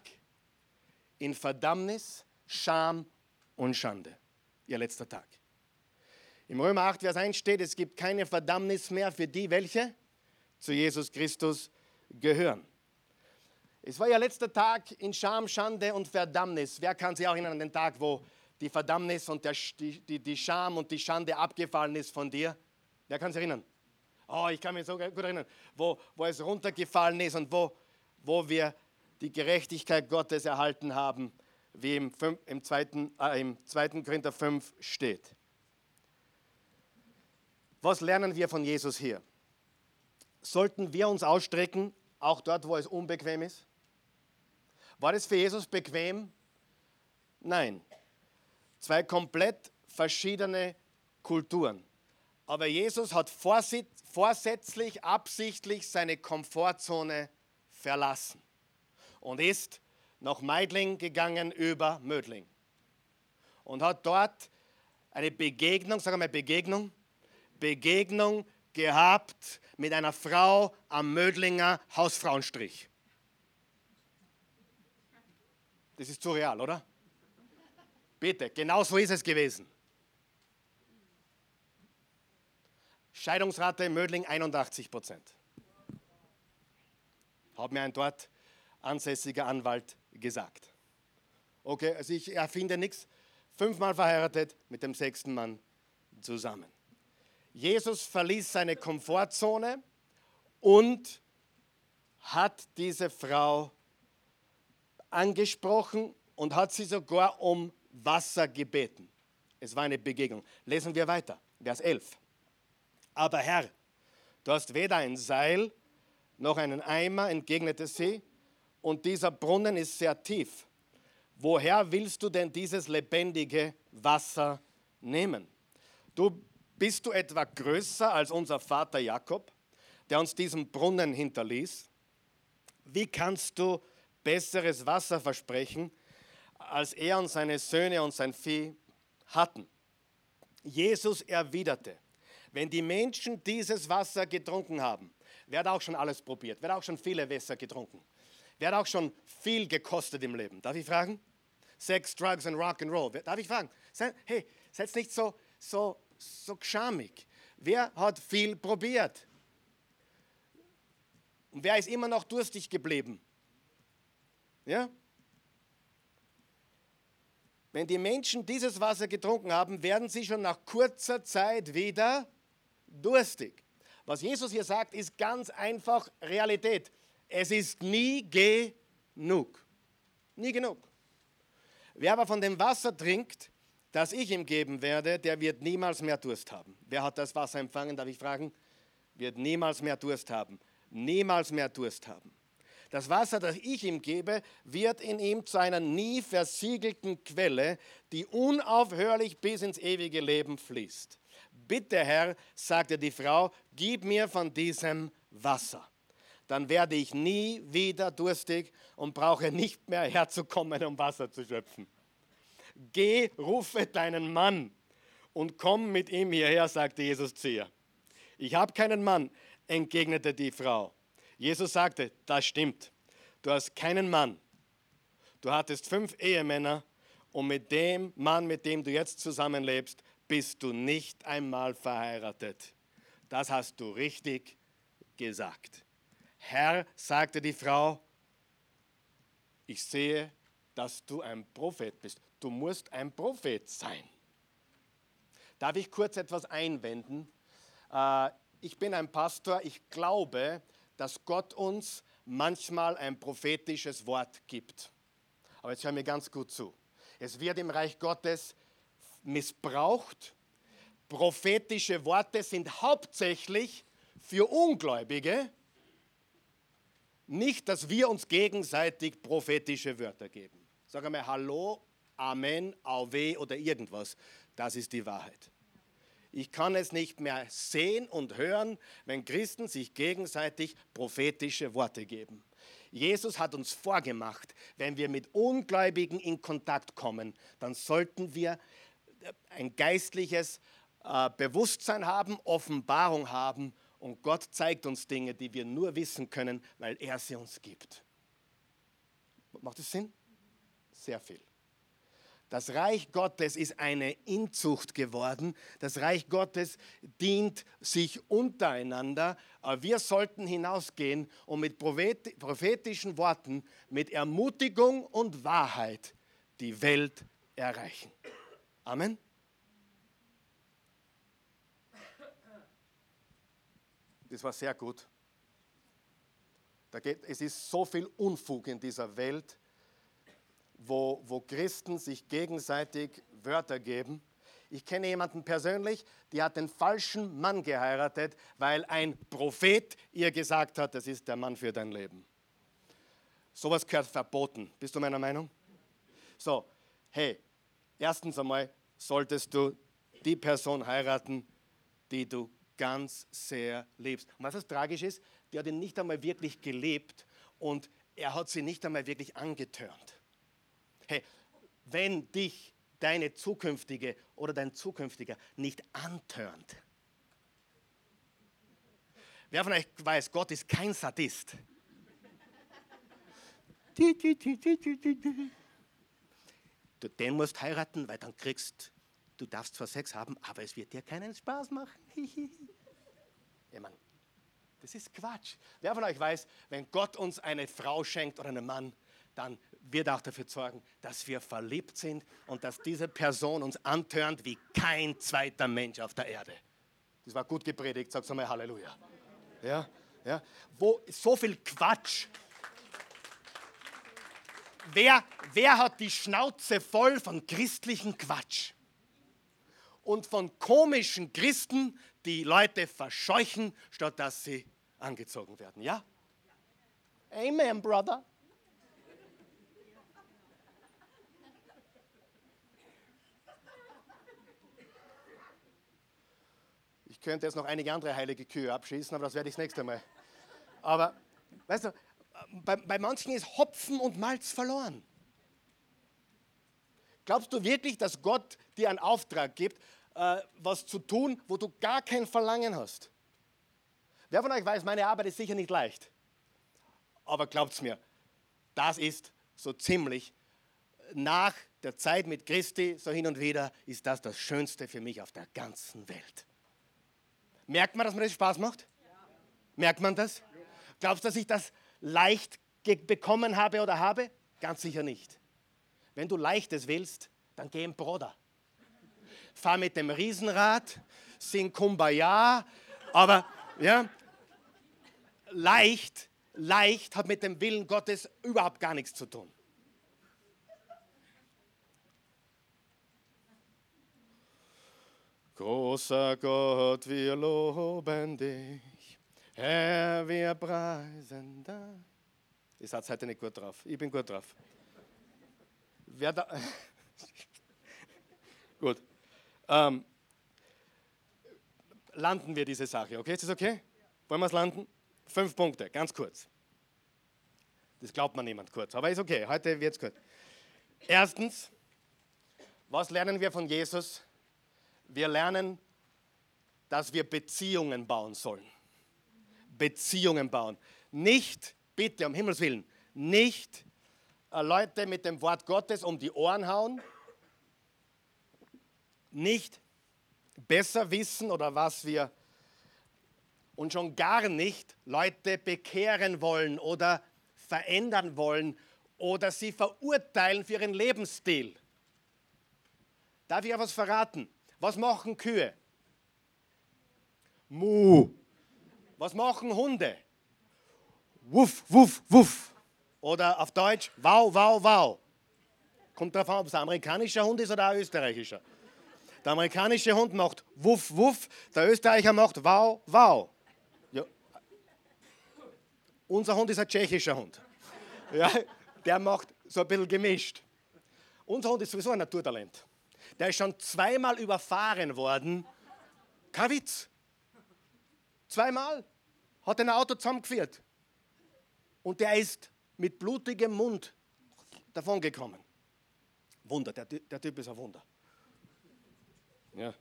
Speaker 1: in Verdammnis, Scham und Schande. Ihr letzter Tag. Im Römer 8, Vers 1 steht, es gibt keine Verdammnis mehr für die, welche zu Jesus Christus gehören. Es war ihr letzter Tag in Scham, Schande und Verdammnis. Wer kann sich auch erinnern an den Tag, wo die Verdammnis und der, die, die Scham und die Schande abgefallen ist von dir? Wer kann sich erinnern? Oh, ich kann mich so gut erinnern, wo, wo es runtergefallen ist und wo, wo wir die Gerechtigkeit Gottes erhalten haben, wie im, 5, im, 2., äh, im 2. Korinther 5 steht. Was lernen wir von Jesus hier? Sollten wir uns ausstrecken, auch dort, wo es unbequem ist? War es für Jesus bequem? Nein. Zwei komplett verschiedene Kulturen. Aber Jesus hat vorsätzlich, absichtlich seine Komfortzone verlassen und ist nach Meidling gegangen über Mödling und hat dort eine Begegnung, sagen wir Begegnung, Begegnung gehabt mit einer Frau am Mödlinger Hausfrauenstrich. Das ist surreal, oder? Bitte, genau so ist es gewesen. Scheidungsrate in Mödling 81 Prozent hat mir ein dort ansässiger Anwalt gesagt. Okay, also ich erfinde nichts. Fünfmal verheiratet mit dem sechsten Mann zusammen. Jesus verließ seine Komfortzone und hat diese Frau angesprochen und hat sie sogar um Wasser gebeten. Es war eine Begegnung. Lesen wir weiter, Vers 11. Aber Herr, du hast weder ein Seil noch einen Eimer, entgegnete sie, und dieser Brunnen ist sehr tief. Woher willst du denn dieses lebendige Wasser nehmen? Du bist du etwa größer als unser Vater Jakob, der uns diesen Brunnen hinterließ? Wie kannst du besseres Wasser versprechen, als er und seine Söhne und sein Vieh hatten? Jesus erwiderte, wenn die Menschen dieses Wasser getrunken haben, Wer hat auch schon alles probiert? Wer hat auch schon viele Wässer getrunken? Wer hat auch schon viel gekostet im Leben? Darf ich fragen? Sex, Drugs und Rock'n'Roll. Darf ich fragen? Hey, seid nicht so, so, so schamig. Wer hat viel probiert? Und wer ist immer noch durstig geblieben? Ja? Wenn die Menschen dieses Wasser getrunken haben, werden sie schon nach kurzer Zeit wieder durstig. Was Jesus hier sagt, ist ganz einfach Realität. Es ist nie genug. Nie genug. Wer aber von dem Wasser trinkt, das ich ihm geben werde, der wird niemals mehr Durst haben. Wer hat das Wasser empfangen, darf ich fragen? Wird niemals mehr Durst haben. Niemals mehr Durst haben. Das Wasser, das ich ihm gebe, wird in ihm zu einer nie versiegelten Quelle, die unaufhörlich bis ins ewige Leben fließt. Bitte, Herr, sagte die Frau, gib mir von diesem Wasser. Dann werde ich nie wieder durstig und brauche nicht mehr herzukommen, um Wasser zu schöpfen. Geh, rufe deinen Mann und komm mit ihm hierher, sagte Jesus zu ihr. Ich habe keinen Mann, entgegnete die Frau. Jesus sagte, das stimmt. Du hast keinen Mann. Du hattest fünf Ehemänner und mit dem Mann, mit dem du jetzt zusammenlebst, bist du nicht einmal verheiratet. Das hast du richtig gesagt. Herr, sagte die Frau, ich sehe, dass du ein Prophet bist. Du musst ein Prophet sein. Darf ich kurz etwas einwenden? Äh, ich bin ein Pastor, ich glaube, dass Gott uns manchmal ein prophetisches Wort gibt. Aber jetzt hören wir ganz gut zu. Es wird im Reich Gottes missbraucht. Prophetische Worte sind hauptsächlich für Ungläubige. Nicht, dass wir uns gegenseitig prophetische Wörter geben. Sag einmal Hallo, Amen, Auwe oder irgendwas. Das ist die Wahrheit. Ich kann es nicht mehr sehen und hören, wenn Christen sich gegenseitig prophetische Worte geben. Jesus hat uns vorgemacht, wenn wir mit Ungläubigen in Kontakt kommen, dann sollten wir ein geistliches äh, Bewusstsein haben, Offenbarung haben und Gott zeigt uns Dinge, die wir nur wissen können, weil er sie uns gibt. Macht das Sinn? Sehr viel. Das Reich Gottes ist eine Inzucht geworden. Das Reich Gottes dient sich untereinander. Wir sollten hinausgehen und mit prophetischen Worten, mit Ermutigung und Wahrheit die Welt erreichen. Amen. Das war sehr gut. Da geht, es ist so viel Unfug in dieser Welt wo, wo Christen sich gegenseitig Wörter geben. Ich kenne jemanden persönlich, die hat den falschen Mann geheiratet, weil ein Prophet ihr gesagt hat, das ist der Mann für dein Leben. Sowas gehört verboten. Bist du meiner Meinung? So, hey, erstens einmal solltest du die Person heiraten, die du ganz sehr liebst. Und was das tragisch ist, die hat ihn nicht einmal wirklich gelebt und er hat sie nicht einmal wirklich angetörnt. Hey, wenn dich deine zukünftige oder dein zukünftiger nicht antörnt. Wer von euch weiß, Gott ist kein Sadist. <laughs> Du den musst heiraten, weil dann kriegst du darfst zwar Sex haben, aber es wird dir keinen Spaß machen. <laughs> ja, Mann, das ist Quatsch. Wer von euch weiß, wenn Gott uns eine Frau schenkt oder einen Mann, dann wird auch dafür sorgen, dass wir verliebt sind und dass diese Person uns antörnt wie kein zweiter Mensch auf der Erde. Das war gut gepredigt, sag's einmal Halleluja. Ja, ja. Wo so viel Quatsch. Wer, wer hat die Schnauze voll von christlichen Quatsch? Und von komischen Christen, die Leute verscheuchen, statt dass sie angezogen werden. Ja? Amen, Brother. Ich könnte jetzt noch einige andere heilige Kühe abschießen, aber das werde ich das nächste Mal. Aber, weißt du, bei, bei manchen ist Hopfen und Malz verloren. Glaubst du wirklich, dass Gott dir einen Auftrag gibt, äh, was zu tun, wo du gar kein Verlangen hast? Wer von euch weiß, meine Arbeit ist sicher nicht leicht. Aber glaubt es mir, das ist so ziemlich nach der Zeit mit Christi, so hin und wieder, ist das das Schönste für mich auf der ganzen Welt. Merkt man, dass mir das Spaß macht? Merkt man das? Glaubst du, dass ich das leicht bekommen habe oder habe? Ganz sicher nicht. Wenn du Leichtes willst, dann geh im Bruder. Fahr mit dem Riesenrad, sing Kumbaya, aber ja, leicht, leicht hat mit dem Willen Gottes überhaupt gar nichts zu tun. Großer Gott, wir loben dich. Herr, wir preisen dich. Ihr seid heute nicht gut drauf. Ich bin gut drauf. Wer da. <laughs> gut. Ähm, landen wir diese Sache, okay? Ist das okay? Wollen wir es landen? Fünf Punkte, ganz kurz. Das glaubt man niemand kurz, aber ist okay. Heute wird es kurz. Erstens, was lernen wir von Jesus? Wir lernen, dass wir Beziehungen bauen sollen. Beziehungen bauen. Nicht, bitte, um Himmels Willen, nicht äh, Leute mit dem Wort Gottes um die Ohren hauen, nicht besser wissen oder was wir und schon gar nicht Leute bekehren wollen oder verändern wollen oder sie verurteilen für ihren Lebensstil. Darf ich etwas verraten? Was machen Kühe? Mu. Was machen Hunde? Wuff, wuff, wuff. Oder auf Deutsch, wow, wow, wow. Kommt darauf an, ob es ein amerikanischer Hund ist oder ein österreichischer. Der amerikanische Hund macht wuff, wuff, der Österreicher macht wow, wow. Ja. Unser Hund ist ein tschechischer Hund. Ja, der macht so ein bisschen gemischt. Unser Hund ist sowieso ein Naturtalent. Der ist schon zweimal überfahren worden. Kein Witz. Zweimal hat ein Auto zusammengeführt. Und der ist mit blutigem Mund davongekommen. Wunder, der, der Typ ist ein Wunder. Ja.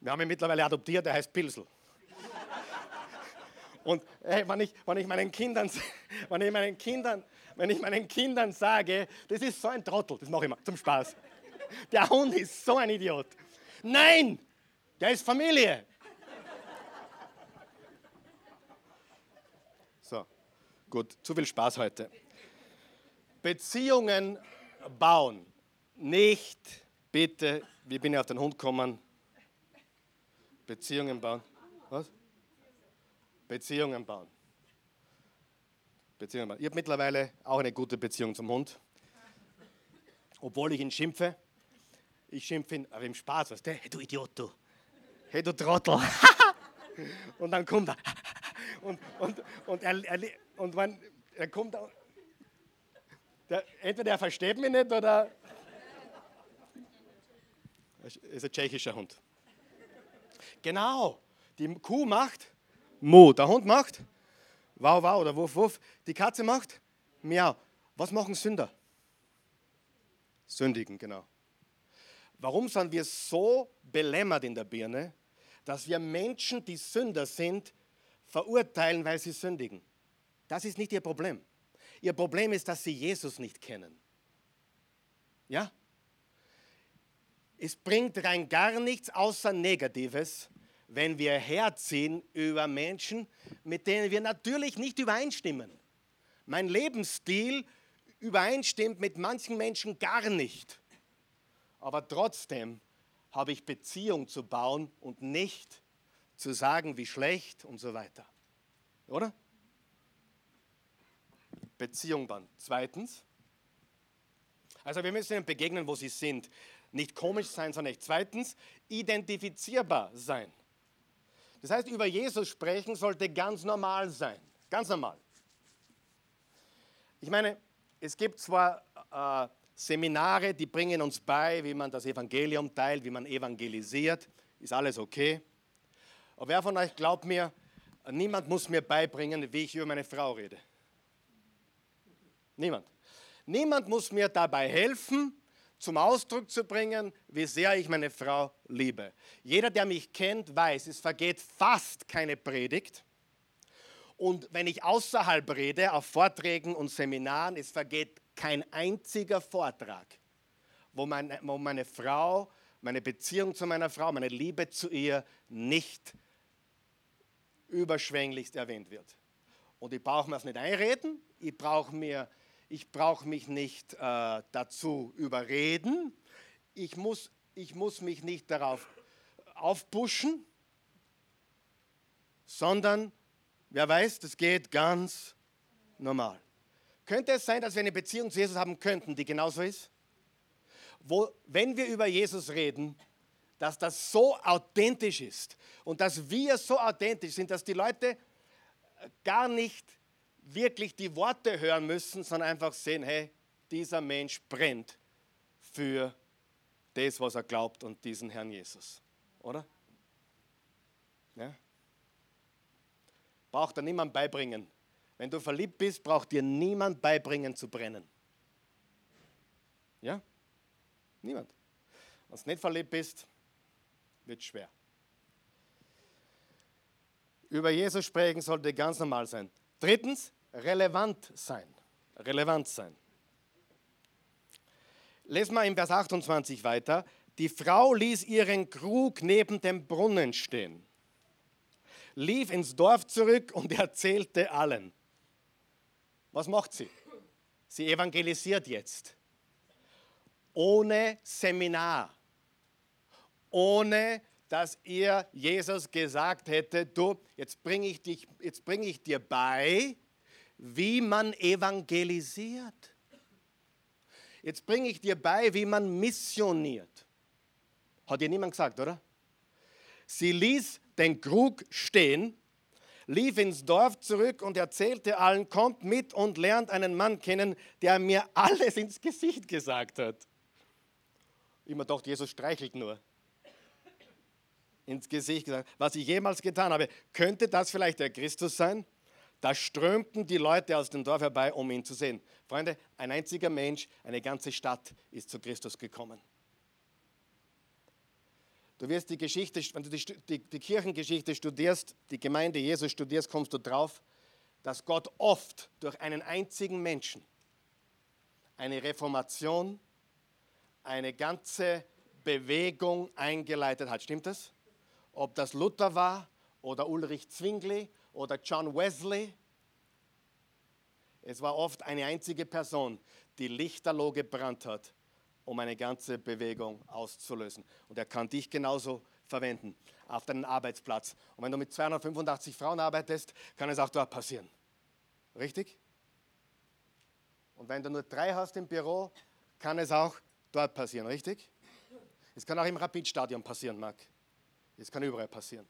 Speaker 1: Wir haben ihn mittlerweile adoptiert, der heißt Pilsel. <laughs> Und hey, wenn, ich, wenn, ich meinen Kindern, <laughs> wenn, ich meinen Kindern, wenn ich meinen Kindern sage, das ist so ein Trottel, das mache ich immer zum Spaß. Der Hund ist so ein Idiot. Nein, der ist Familie. So, gut, zu viel Spaß heute. Beziehungen bauen, nicht bitte, wie bin ich auf den Hund gekommen? Beziehungen bauen. Was? Beziehungen bauen. Beziehungen bauen. Ich habe mittlerweile auch eine gute Beziehung zum Hund. Obwohl ich ihn schimpfe. Ich schimpfe ihn, aber im Spaß, weißt du? Hey, du Idiot, du. Hey, du Trottel. <laughs> und dann kommt er. Und, und, und, er, er, und wenn er kommt, der, entweder er versteht mich nicht oder. Es ist ein tschechischer Hund. Genau. Die Kuh macht Mo. Der Hund macht Wow, wow oder Wuff, Wuff. Die Katze macht Miau. Was machen Sünder? Sündigen, genau. Warum sind wir so belämmert in der Birne, dass wir Menschen, die Sünder sind, verurteilen, weil sie sündigen? Das ist nicht ihr Problem. Ihr Problem ist, dass sie Jesus nicht kennen. Ja? Es bringt rein gar nichts außer Negatives, wenn wir herziehen über Menschen, mit denen wir natürlich nicht übereinstimmen. Mein Lebensstil übereinstimmt mit manchen Menschen gar nicht aber trotzdem habe ich Beziehung zu bauen und nicht zu sagen, wie schlecht und so weiter. Oder? Beziehung bauen. Zweitens, also wir müssen ihnen begegnen, wo sie sind. Nicht komisch sein, sondern nicht. Zweitens, identifizierbar sein. Das heißt, über Jesus sprechen sollte ganz normal sein. Ganz normal. Ich meine, es gibt zwar äh, Seminare, die bringen uns bei, wie man das Evangelium teilt, wie man evangelisiert. Ist alles okay. Aber wer von euch glaubt mir, niemand muss mir beibringen, wie ich über meine Frau rede? Niemand. Niemand muss mir dabei helfen, zum Ausdruck zu bringen, wie sehr ich meine Frau liebe. Jeder, der mich kennt, weiß, es vergeht fast keine Predigt. Und wenn ich außerhalb rede, auf Vorträgen und Seminaren, es vergeht kein einziger Vortrag, wo meine, wo meine Frau, meine Beziehung zu meiner Frau, meine Liebe zu ihr nicht überschwänglichst erwähnt wird. Und ich brauche mir das nicht einreden, ich brauche mir, ich brauche mich nicht äh, dazu überreden, ich muss, ich muss mich nicht darauf aufpushen, sondern, wer weiß, das geht ganz normal. Könnte es sein, dass wir eine Beziehung zu Jesus haben könnten, die genauso ist? Wo, wenn wir über Jesus reden, dass das so authentisch ist und dass wir so authentisch sind, dass die Leute gar nicht wirklich die Worte hören müssen, sondern einfach sehen, hey, dieser Mensch brennt für das, was er glaubt und diesen Herrn Jesus. Oder? Ja? Braucht er niemand beibringen. Wenn du verliebt bist, braucht dir niemand beibringen zu brennen. Ja? Niemand. Wenn du nicht verliebt bist, wird es schwer. Über Jesus sprechen sollte ganz normal sein. Drittens, relevant sein. Relevant sein. Lesen wir im Vers 28 weiter. Die Frau ließ ihren Krug neben dem Brunnen stehen, lief ins Dorf zurück und <laughs> erzählte allen. Was macht sie? Sie evangelisiert jetzt. Ohne Seminar. Ohne dass ihr Jesus gesagt hätte, du, jetzt bringe ich, bring ich dir bei, wie man evangelisiert. Jetzt bringe ich dir bei, wie man missioniert. Hat dir niemand gesagt, oder? Sie ließ den Krug stehen, lief ins Dorf zurück und erzählte allen, kommt mit und lernt einen Mann kennen, der mir <laughs> alles ins Gesicht gesagt hat. Immer dachte, Jesus streichelt nur. Ins Gesicht gesagt, was ich jemals getan habe. Könnte das vielleicht der Christus sein? Da strömten die Leute aus dem Dorf herbei, um ihn zu sehen. Freunde, ein einziger Mensch, eine ganze Stadt ist zu Christus gekommen. Du wirst die Geschichte, wenn du die, die, die Kirchengeschichte studierst, die Gemeinde Jesus studierst, kommst du drauf, dass Gott oft durch einen einzigen Menschen eine Reformation, eine ganze Bewegung eingeleitet hat. Stimmt das? Ob das Luther war oder Ulrich Zwingli oder John Wesley. Es war oft eine einzige Person, die lichterloh gebrannt hat, um eine ganze Bewegung auszulösen. Und er kann dich genauso verwenden auf deinen Arbeitsplatz. Und wenn du mit 285 Frauen arbeitest, kann es auch dort passieren. Richtig? Und wenn du nur drei hast im Büro, kann es auch dort passieren, richtig? Es kann auch im Rapidstadion passieren, Marc. Es kann überall passieren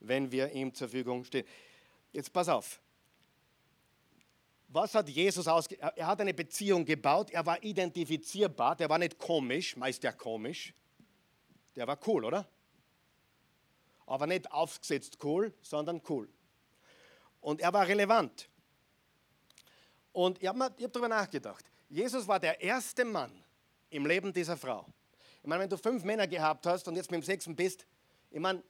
Speaker 1: wenn wir ihm zur Verfügung stehen. Jetzt pass auf. Was hat Jesus ausge... Er hat eine Beziehung gebaut, er war identifizierbar, der war nicht komisch, meist der komisch. Der war cool, oder? Aber nicht aufgesetzt cool, sondern cool. Und er war relevant. Und ich habe hab darüber nachgedacht. Jesus war der erste Mann im Leben dieser Frau. Ich meine, wenn du fünf Männer gehabt hast und jetzt mit dem sechsten bist, ich meine,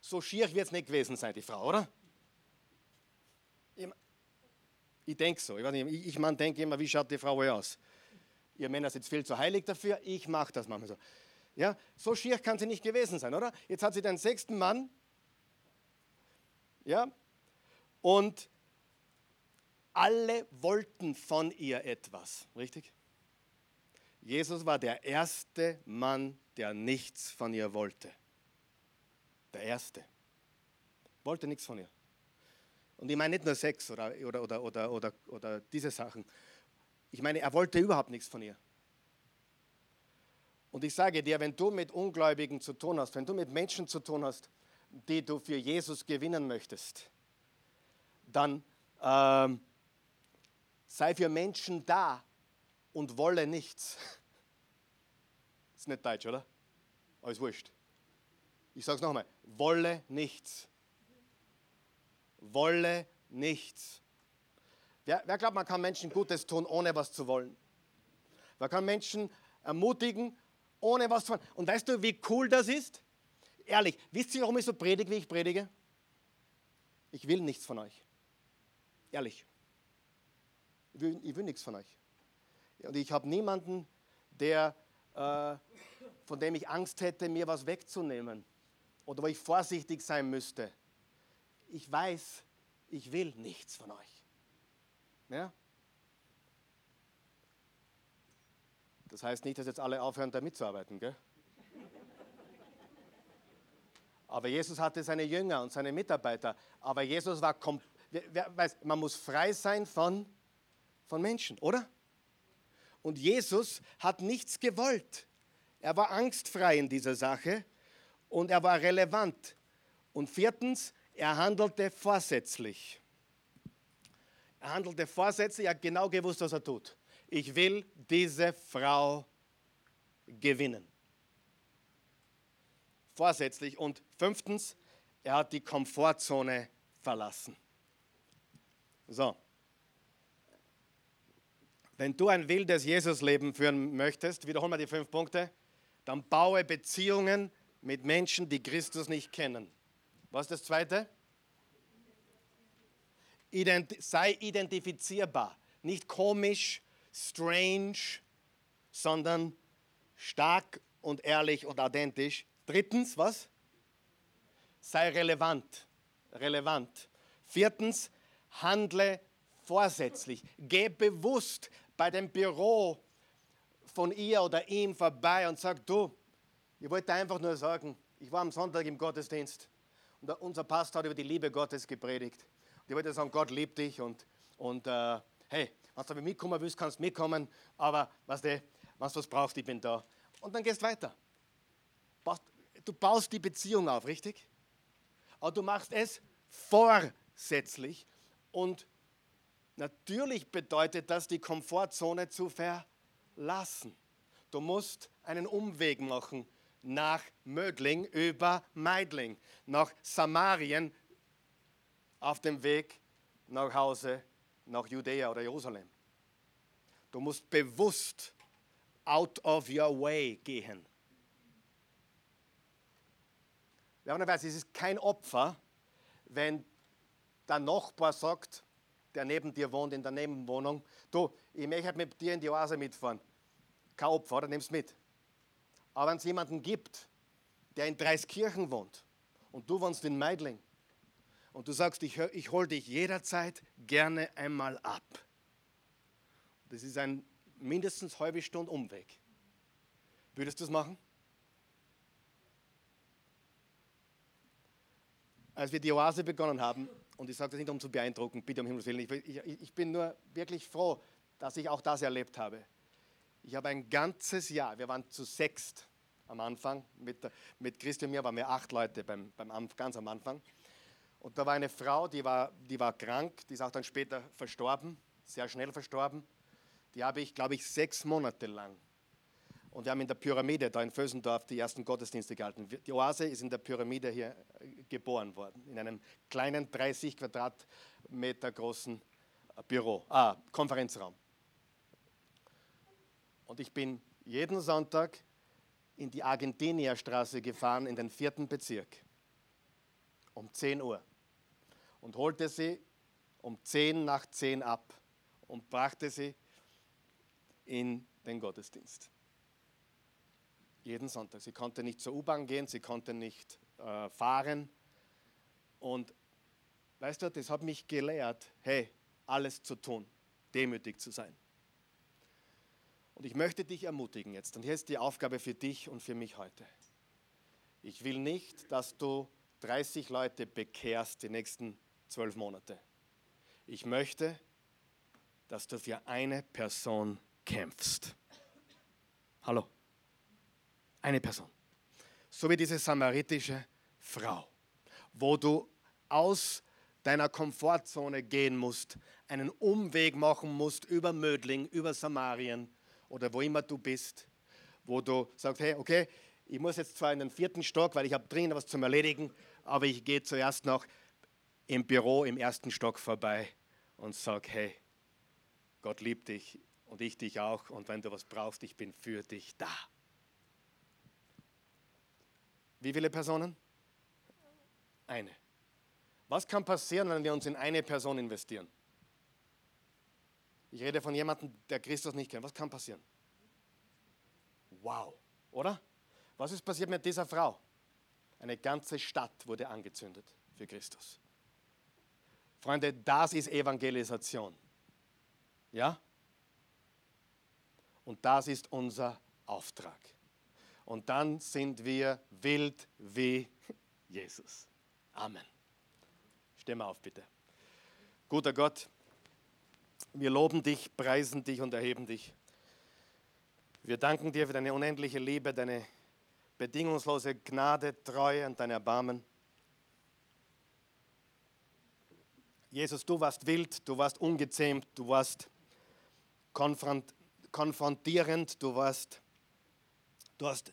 Speaker 1: so schier wird es nicht gewesen sein, die Frau, oder? Ich, ich denke so. Ich, ich, ich man denke immer, wie schaut die Frau aus? Ihr Männer sind viel zu heilig dafür, ich mache das manchmal so. Ja, so schier kann sie nicht gewesen sein, oder? Jetzt hat sie den sechsten Mann. Ja, und alle wollten von ihr etwas, richtig? Jesus war der erste Mann, der nichts von ihr wollte. Der Erste. Wollte nichts von ihr. Und ich meine nicht nur Sex oder, oder, oder, oder, oder, oder diese Sachen. Ich meine, er wollte überhaupt nichts von ihr. Und ich sage dir, wenn du mit Ungläubigen zu tun hast, wenn du mit Menschen zu tun hast, die du für Jesus gewinnen möchtest, dann ähm, sei für Menschen da und wolle nichts. <laughs> Ist nicht deutsch, oder? Aber ist wurscht. Ich sage es nochmal, wolle nichts. Wolle nichts. Wer, wer glaubt, man kann Menschen Gutes tun, ohne was zu wollen? Man kann Menschen ermutigen, ohne was zu wollen. Und weißt du, wie cool das ist? Ehrlich, wisst ihr, warum ich so predige, wie ich predige? Ich will nichts von euch. Ehrlich. Ich will, ich will nichts von euch. Und ich habe niemanden, der, äh, von dem ich Angst hätte, mir was wegzunehmen oder wo ich vorsichtig sein müsste. Ich weiß, ich will nichts von euch. Ja? Das heißt nicht, dass jetzt alle aufhören, da mitzuarbeiten. Gell? Aber Jesus hatte seine Jünger und seine Mitarbeiter. Aber Jesus war, weiß, man muss frei sein von, von Menschen, oder? Und Jesus hat nichts gewollt. Er war angstfrei in dieser Sache und er war relevant. Und viertens, er handelte vorsätzlich. Er handelte vorsätzlich, er hat genau gewusst, was er tut. Ich will diese Frau gewinnen. Vorsätzlich. Und fünftens, er hat die Komfortzone verlassen. So. Wenn du ein wildes Jesusleben führen möchtest, wiederholen wir die fünf Punkte, dann baue Beziehungen mit Menschen, die Christus nicht kennen. Was ist das zweite? Ident sei identifizierbar. Nicht komisch, strange, sondern stark und ehrlich und authentisch. Drittens, was? Sei relevant. Relevant. Viertens, handle vorsätzlich. Geh bewusst bei dem Büro von ihr oder ihm vorbei und sag, du, ich wollte einfach nur sagen, ich war am Sonntag im Gottesdienst und unser Pastor hat über die Liebe Gottes gepredigt. Und ich wollte sagen, Gott liebt dich und, und äh, hey, wenn du mitkommen willst, kannst du mitkommen, aber weißt du, wenn du brauchst, ich bin da. Und dann gehst weiter. Du baust die Beziehung auf, richtig? Aber du machst es vorsätzlich und natürlich bedeutet das, die Komfortzone zu verlassen. Du musst einen Umweg machen nach Mödling über Meidling, nach Samarien auf dem Weg nach Hause, nach Judäa oder Jerusalem. Du musst bewusst out of your way gehen. Wer weiß, es ist kein Opfer, wenn der Nachbar sagt, der neben dir wohnt in der Nebenwohnung, du, ich möchte mit dir in die Oase mitfahren. Kein Opfer, oder nimmst mit. Aber wenn es jemanden gibt, der in Dreiskirchen wohnt und du wohnst in Meidling und du sagst, ich, ich hole dich jederzeit gerne einmal ab. Das ist ein mindestens halbe Stunde Umweg. Würdest du das machen? Als wir die Oase begonnen haben, und ich sage das nicht, um zu beeindrucken, bitte um Himmels Willen, ich, ich, ich bin nur wirklich froh, dass ich auch das erlebt habe. Ich habe ein ganzes Jahr, wir waren zu sechst am Anfang, mit, mit Christi und mir waren wir acht Leute beim, beim, ganz am Anfang. Und da war eine Frau, die war, die war krank, die ist auch dann später verstorben, sehr schnell verstorben. Die habe ich, glaube ich, sechs Monate lang. Und wir haben in der Pyramide da in Vösendorf die ersten Gottesdienste gehalten. Die Oase ist in der Pyramide hier äh, geboren worden, in einem kleinen 30 Quadratmeter großen Büro, ah, Konferenzraum. Und ich bin jeden Sonntag in die Argentinierstraße gefahren, in den vierten Bezirk, um 10 Uhr. Und holte sie um 10 nach 10 ab und brachte sie in den Gottesdienst. Jeden Sonntag. Sie konnte nicht zur U-Bahn gehen, sie konnte nicht äh, fahren. Und weißt du, das hat mich gelehrt, hey, alles zu tun, demütig zu sein. Und ich möchte dich ermutigen jetzt, und hier ist die Aufgabe für dich und für mich heute. Ich will nicht, dass du 30 Leute bekehrst die nächsten zwölf Monate. Ich möchte, dass du für eine Person kämpfst. Hallo? Eine Person. So wie diese samaritische Frau, wo du aus deiner Komfortzone gehen musst, einen Umweg machen musst über Mödling, über Samarien oder wo immer du bist, wo du sagst, hey, okay, ich muss jetzt zwar in den vierten Stock, weil ich habe dringend was zum Erledigen, aber ich gehe zuerst noch im Büro im ersten Stock vorbei und sage, hey, Gott liebt dich und ich dich auch und wenn du was brauchst, ich bin für dich da. Wie viele Personen? Eine. Was kann passieren, wenn wir uns in eine Person investieren? Ich rede von jemandem, der Christus nicht kennt. Was kann passieren? Wow, oder? Was ist passiert mit dieser Frau? Eine ganze Stadt wurde angezündet für Christus. Freunde, das ist Evangelisation. Ja? Und das ist unser Auftrag. Und dann sind wir wild wie <laughs> Jesus. Amen. Steh mal auf, bitte. Guter Gott, wir loben dich, preisen dich und erheben dich. Wir danken dir für deine unendliche Liebe, deine bedingungslose Gnade, Treue und dein Erbarmen. Jesus, du warst wild, du warst ungezähmt, du warst konfront konfrontierend, du warst, du hast,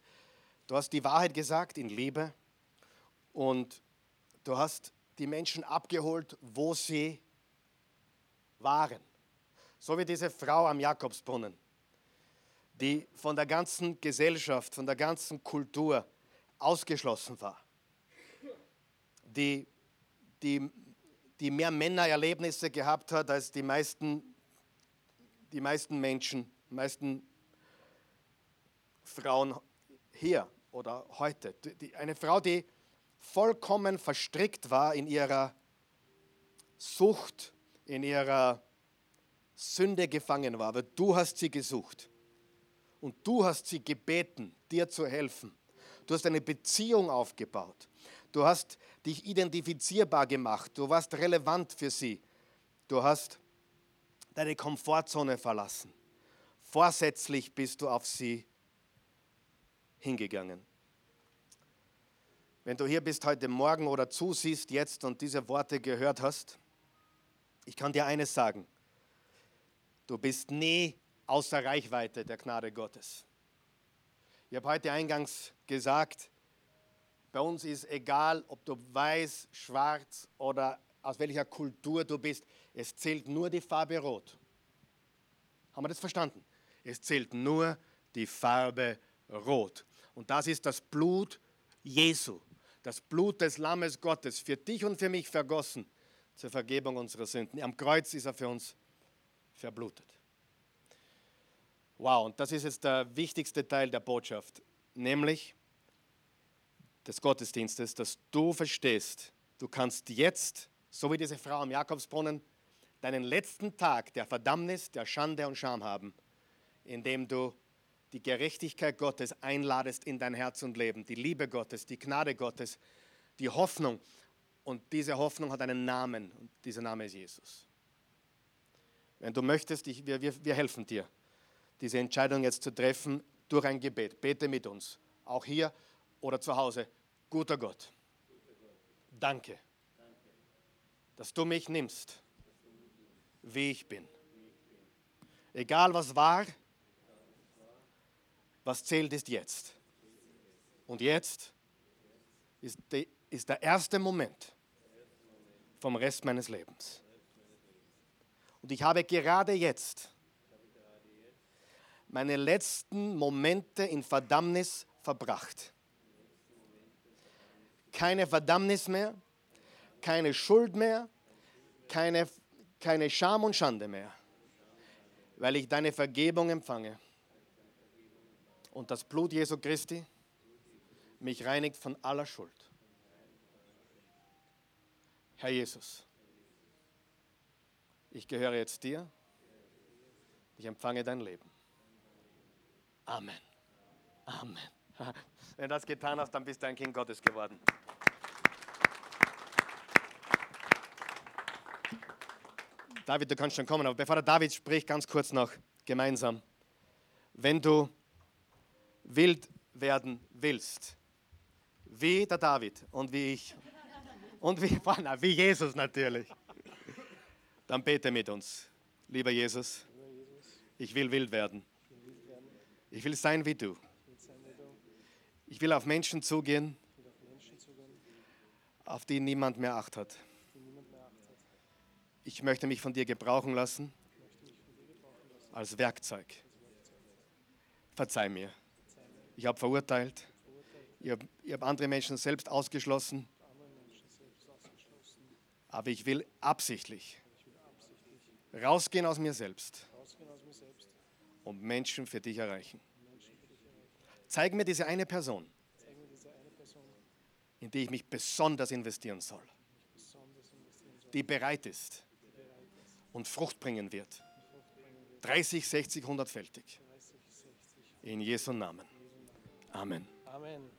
Speaker 1: du hast die Wahrheit gesagt in Liebe und du hast die Menschen abgeholt, wo sie waren. So wie diese Frau am Jakobsbrunnen, die von der ganzen Gesellschaft, von der ganzen Kultur ausgeschlossen war, die, die, die mehr Männererlebnisse gehabt hat als die meisten, die meisten Menschen, die meisten Frauen hier oder heute. Die, eine Frau, die vollkommen verstrickt war in ihrer Sucht, in ihrer Sünde gefangen war, aber du hast sie gesucht und du hast sie gebeten, dir zu helfen. Du hast eine Beziehung aufgebaut. Du hast dich identifizierbar gemacht. Du warst relevant für sie. Du hast deine Komfortzone verlassen. Vorsätzlich bist du auf sie hingegangen. Wenn du hier bist heute Morgen oder zusiehst jetzt und diese Worte gehört hast, ich kann dir eines sagen. Du bist nie außer Reichweite der Gnade Gottes. Ich habe heute eingangs gesagt, bei uns ist egal, ob du weiß, schwarz oder aus welcher Kultur du bist, es zählt nur die Farbe rot. Haben wir das verstanden? Es zählt nur die Farbe rot. Und das ist das Blut Jesu, das Blut des Lammes Gottes, für dich und für mich vergossen zur Vergebung unserer Sünden. Am Kreuz ist er für uns verblutet. Wow, und das ist jetzt der wichtigste Teil der Botschaft, nämlich des Gottesdienstes, dass du verstehst, du kannst jetzt, so wie diese Frau am Jakobsbrunnen, deinen letzten Tag der Verdammnis, der Schande und Scham haben, indem du die Gerechtigkeit Gottes einladest in dein Herz und Leben, die Liebe Gottes, die Gnade Gottes, die Hoffnung. Und diese Hoffnung hat einen Namen und dieser Name ist Jesus. Wenn du möchtest, ich, wir, wir, wir helfen dir, diese Entscheidung jetzt zu treffen durch ein Gebet. Bete mit uns, auch hier oder zu Hause. Guter Gott, danke, dass du mich nimmst, wie ich bin. Egal was war, was zählt ist jetzt. Und jetzt ist, die, ist der erste Moment vom Rest meines Lebens. Und ich habe gerade jetzt meine letzten Momente in Verdammnis verbracht. Keine Verdammnis mehr, keine Schuld mehr, keine, keine Scham und Schande mehr, weil ich deine Vergebung empfange. Und das Blut Jesu Christi mich reinigt von aller Schuld. Herr Jesus, ich gehöre jetzt dir. Ich empfange dein Leben. Amen. Amen. <laughs> Wenn du das getan hast, dann bist du ein Kind Gottes geworden. David, du kannst schon kommen, aber bevor der David spricht, ganz kurz noch gemeinsam. Wenn du wild werden willst, wie der David und wie ich und wie, <laughs> wie Jesus natürlich, dann bete mit uns. Lieber Jesus, ich will wild werden. Ich will sein wie du. Ich will auf Menschen zugehen, auf die niemand mehr Acht hat. Ich möchte mich von dir gebrauchen lassen als Werkzeug. Verzeih mir. Ich habe verurteilt. Ich habe hab andere Menschen selbst ausgeschlossen. Aber ich will absichtlich rausgehen aus mir selbst und Menschen für dich erreichen. Zeig mir diese eine Person, in die ich mich besonders investieren soll, die bereit ist und Frucht bringen wird. 30, 60, 100-fältig. In Jesu Namen. Amen. Amen.